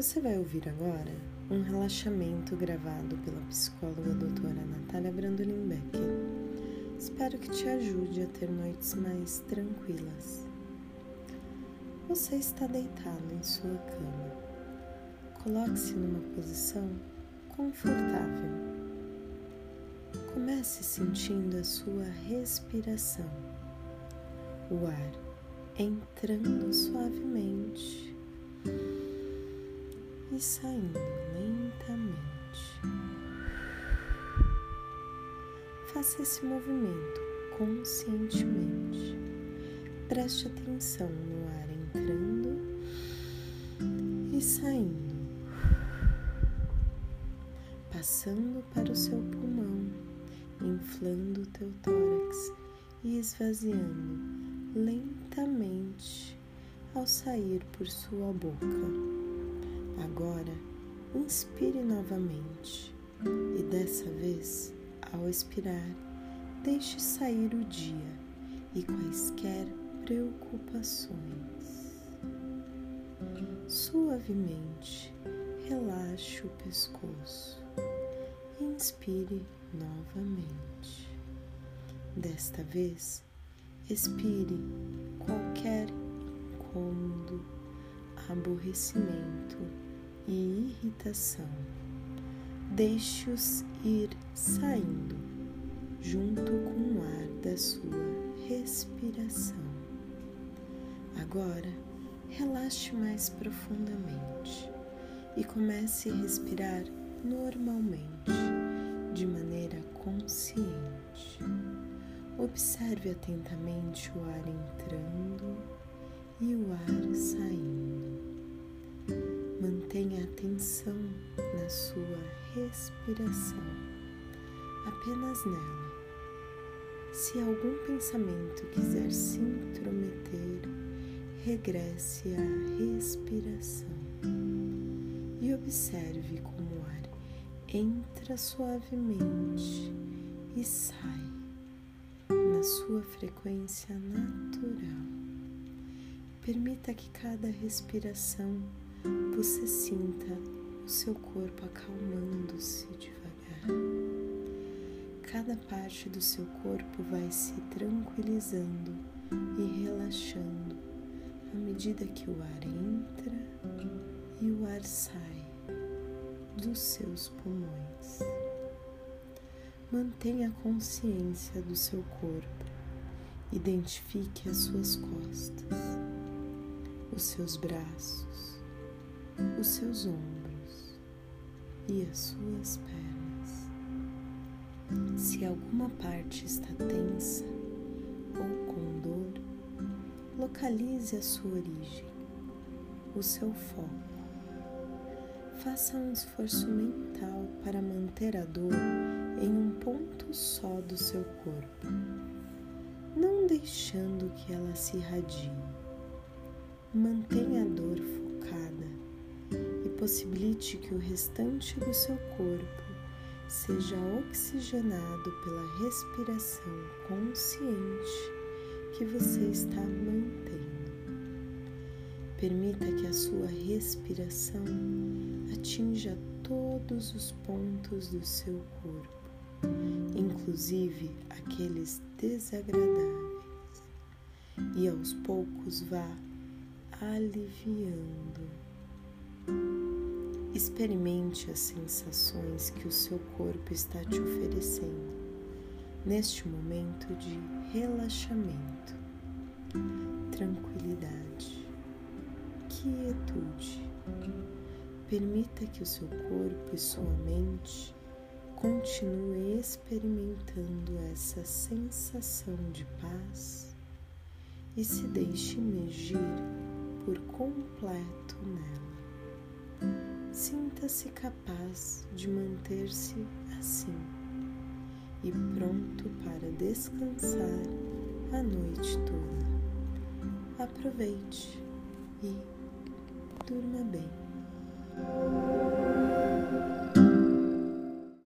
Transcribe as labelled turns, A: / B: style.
A: Você vai ouvir agora um relaxamento gravado pela psicóloga doutora Natália Brandolin Becker. Espero que te ajude a ter noites mais tranquilas. Você está deitado em sua cama. Coloque-se numa posição confortável. Comece sentindo a sua respiração, o ar entrando suavemente e saindo lentamente. Faça esse movimento conscientemente. Preste atenção no ar entrando e saindo, passando para o seu pulmão, inflando o teu tórax e esvaziando lentamente ao sair por sua boca. Agora, inspire novamente e dessa vez, ao expirar, deixe sair o dia e quaisquer preocupações. Suavemente, relaxe o pescoço. Inspire novamente. Desta vez, expire qualquer aborrecimento e irritação. Deixe-os ir saindo junto com o ar da sua respiração. Agora, relaxe mais profundamente e comece a respirar normalmente, de maneira consciente. Observe atentamente o ar entrando e o ar saindo. Mantenha atenção na sua respiração, apenas nela. Se algum pensamento quiser se intrometer, regresse à respiração e observe como o ar entra suavemente e sai na sua frequência natural. Permita que cada respiração você sinta o seu corpo acalmando-se devagar. Cada parte do seu corpo vai se tranquilizando e relaxando à medida que o ar entra e o ar sai dos seus pulmões. Mantenha a consciência do seu corpo. Identifique as suas costas, os seus braços, os seus ombros e as suas pernas. Se alguma parte está tensa ou com dor, localize a sua origem, o seu foco. Faça um esforço mental para manter a dor em um ponto só do seu corpo, não deixando que ela se irradie. Mantenha a dor possibilite que o restante do seu corpo seja oxigenado pela respiração consciente que você está mantendo. Permita que a sua respiração atinja todos os pontos do seu corpo, inclusive aqueles desagradáveis, e aos poucos vá aliviando Experimente as sensações que o seu corpo está te oferecendo neste momento de relaxamento, tranquilidade, quietude. Permita que o seu corpo e sua mente continue experimentando essa sensação de paz e se deixe imergir por completo nela. Sinta-se capaz de manter-se assim e pronto para descansar a noite toda. Aproveite e durma bem.